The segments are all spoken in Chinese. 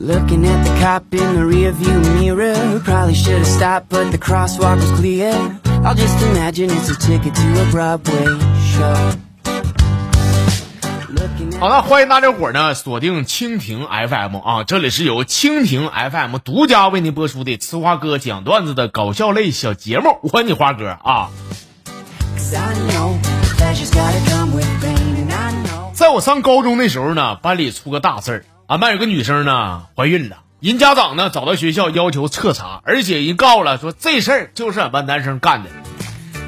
Looking at the cop in the rearview mirror. Probably should have stopped, but the crosswalk was clear. I'll just imagine it's a ticket to a Broadway show. 好了，欢迎大家伙儿呢锁定蜻蜓 FM 啊，这里是由蜻蜓 FM 独家为您播出的呲花哥讲段子的搞笑类小节目，我你花哥啊。在我上高中那时候呢，班里出个大事儿，俺班有个女生呢怀孕了，人家长呢找到学校要求彻查，而且人告了说这事儿就是俺班男生干的。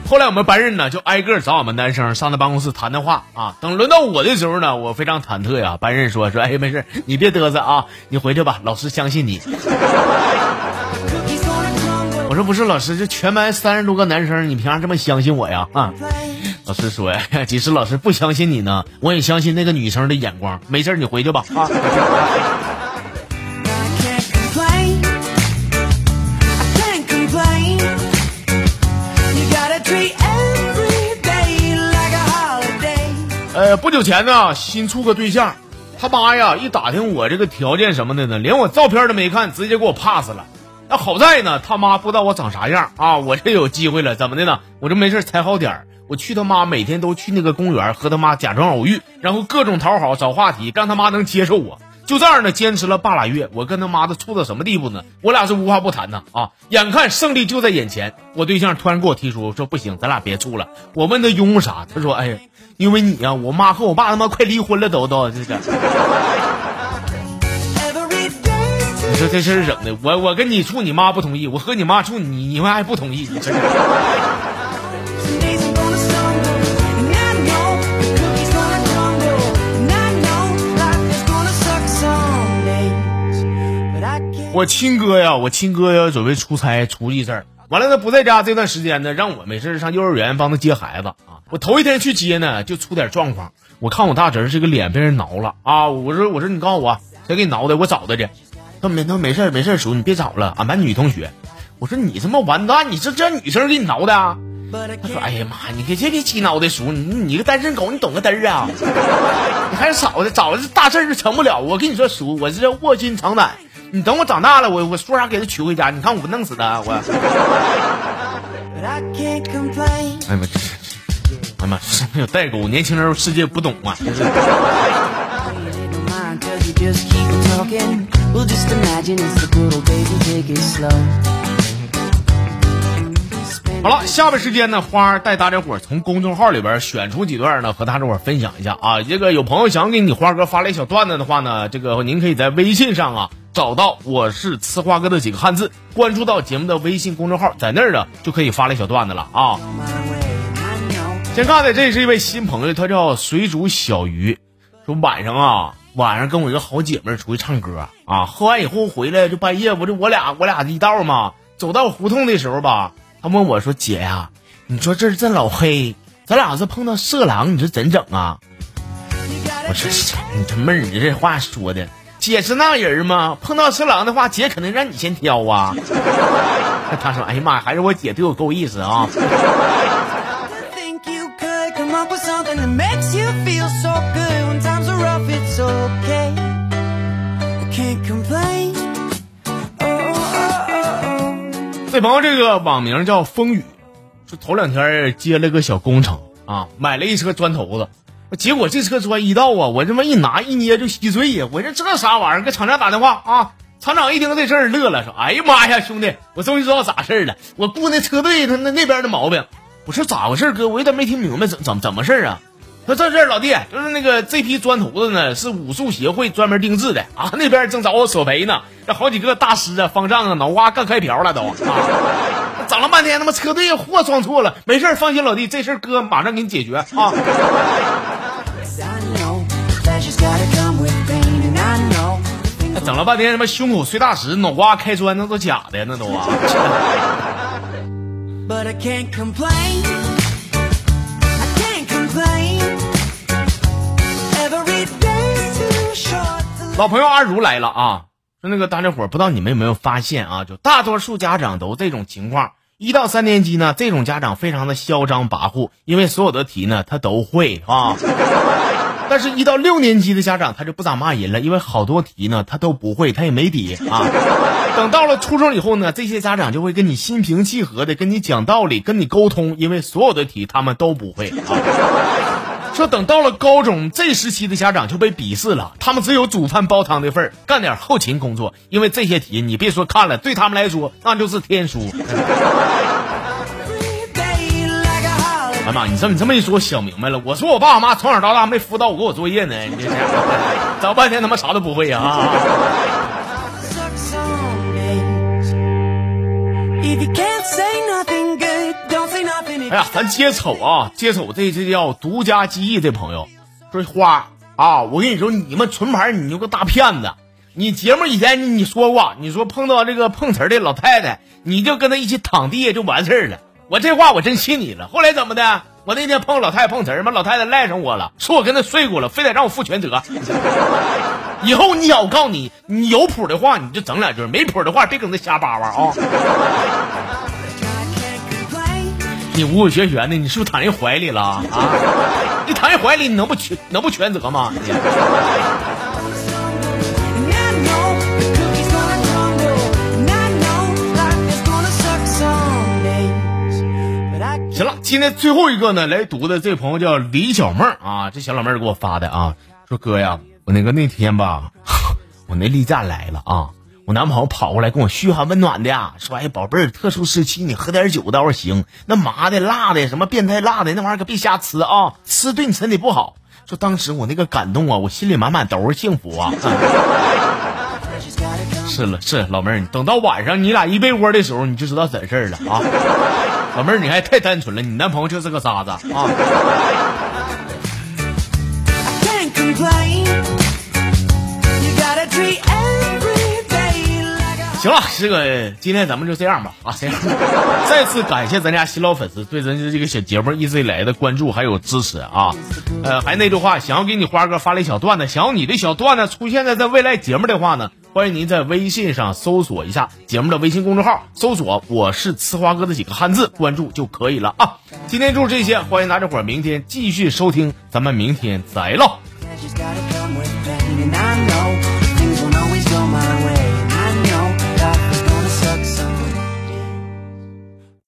后来我们班任呢就挨个找俺们男生上他办公室谈谈话啊。等轮到我的时候呢，我非常忐忑呀。班任说说，哎，没事，你别嘚瑟啊，你回去吧，老师相信你。我说不是，老师，这全班三十多个男生，你凭啥这么相信我呀？啊.老师说呀，即使老师不相信你呢，我也相信那个女生的眼光。没事，你回去吧。啊。呃，不久前呢，新处个对象，他妈呀，一打听我这个条件什么的呢，连我照片都没看，直接给我 pass 了。那好在呢，他妈不知道我长啥样啊，我这有机会了，怎么的呢？我这没事踩好点儿，我去他妈每天都去那个公园和他妈假装偶遇，然后各种讨好找话题，让他妈能接受我。就这样呢，坚持了半拉月，我跟他妈的处到什么地步呢？我俩是无话不谈呢啊！眼看胜利就在眼前，我对象突然给我提出说不行，咱俩别处了。我问他因为啥，他说哎呀，因为你呀、我妈和我爸他妈快离婚了，都都这个。你说这事儿整的，我我跟你处，你妈不同意；我和你妈处，你你们还不同意，你这我亲哥呀，我亲哥呀，准备出差出一阵儿，完了他不在家这段时间呢，让我没事儿上幼儿园帮他接孩子啊。我头一天去接呢，就出点状况。我看我大侄儿这个脸被人挠了啊，我说我说你告诉我谁给你挠的，我找他去。他没他没事儿没事儿叔，你别找了，俺班女同学。我说你他妈完蛋，你这这女生给你挠的啊？他说：“哎呀妈，你可别别气挠的叔，你你个单身狗，你懂个嘚儿啊！你还是少的，找这大事儿就成不了。我跟你说，叔，我这卧薪尝胆。你等我长大了，我我说啥给他娶回家，你看我不弄死他，我。哎呀妈，这这哎呀妈，是没有代沟，年轻人世界不懂啊。好了，下面时间呢，花儿带大家伙儿从公众号里边选出几段呢，和大家伙儿分享一下啊。这个有朋友想给你花哥发来小段子的话呢，这个您可以在微信上啊找到我是呲花哥的几个汉字，关注到节目的微信公众号，在那儿呢就可以发来小段子了啊。先看的这是一位新朋友，他叫水煮小鱼，说晚上啊，晚上跟我一个好姐妹出去唱歌啊，喝完以后回来就半夜，不是我俩我俩一道嘛，走到胡同的时候吧，他问我说姐呀、你说这这老黑，咱俩要是碰到色狼，你说怎整啊？我说你这妹儿，你这话说的，姐是那人吗？碰到色狼的话，姐肯定让你先挑啊。他说：“哎呀妈，还是我姐对我够意思啊。”这朋友这个网名叫风雨，说头两天接了个小工程啊，买了一车砖头子，结果这车砖一到啊，我这么一拿一捏就稀碎呀！我说这啥玩意儿？给厂家打电话啊！厂长一听这事儿乐了，说：“哎呀妈呀，兄弟，我终于知道咋事儿了，我雇那车队他那那边的毛病。”我说咋回事儿哥？我有点没听明白，怎怎怎么事儿啊？说这事儿老弟，就是那个这批砖头子呢，是武术协会专门定制的啊，那边正找我索赔呢，这好几个大师啊、方丈啊、脑瓜干开瓢了都啊，整了半天他妈车队货装错了，没事放心老弟，这事哥马上给你解决啊。整了半天他妈胸口碎大石，脑瓜开砖，那都假的那都啊。老朋友阿如来了啊！说那个大家伙儿不知道你们有没有发现啊？就大多数家长都这种情况。一到三年级呢，这种家长非常的嚣张跋扈，因为所有的题呢他都会啊。但是，一到六年级的家长他就不咋骂人了，因为好多题呢他都不会，他也没底啊。等到了初中以后呢，这些家长就会跟你心平气和的跟你讲道理，跟你沟通，因为所有的题他们都不会啊。说等到了高中这时期的家长就被鄙视了，他们只有煮饭煲汤的份儿，干点后勤工作，因为这些题你别说看了，对他们来说那就是天书。哎妈，你这么你这么一说，我想明白了。我说我爸我妈从小到大没辅导我给我作业呢，你这找半天他妈啥都不会呀！哎呀，咱接瞅啊，接瞅这这叫独家记忆这朋友说花啊，我跟你说，你们纯牌，你就个大骗子。你节目以前你说过，你说碰到这个碰瓷的老太太，你就跟她一起躺地下就完事儿了。我这话我真信你了。后来怎么的？我那天碰老太太碰瓷儿，老太太赖上我了，说我跟她睡过了，非得让我负全责。以后你要我告诉你，你有谱的话你就整两句，没谱的话别搁那瞎叭叭啊。你五五学学的，你是不是躺人怀里了啊？你躺人怀里，你能不全能不全责吗？行了，今天最后一个呢，来读的这朋友叫李小妹啊，这小老妹儿给我发的啊，说哥呀，我那个那天吧，我那例假来了啊。我男朋友跑过来跟我嘘寒问暖的，说：“哎，宝贝儿，特殊时期你喝点酒倒是行，那麻的、辣的、什么变态辣的那玩意儿可别瞎吃啊，吃对你身体不好。”说当时我那个感动啊，我心里满满都是幸福啊。是了，是老妹儿，等到晚上你俩一被窝的时候，你就知道怎事儿了啊。老妹儿，你还太单纯了，你男朋友就是个傻子啊。行了，这个今天咱们就这样吧啊！再次感谢咱家新老粉丝对咱家这个小节目一直以来的关注还有支持啊！呃，还那句话，想要给你花哥发来小段子，想要你的小段子出现在在未来节目的话呢，欢迎您在微信上搜索一下节目的微信公众号，搜索我是呲花哥的几个汉字，关注就可以了啊！今天就是这些，欢迎大家伙明天继续收听，咱们明天再唠。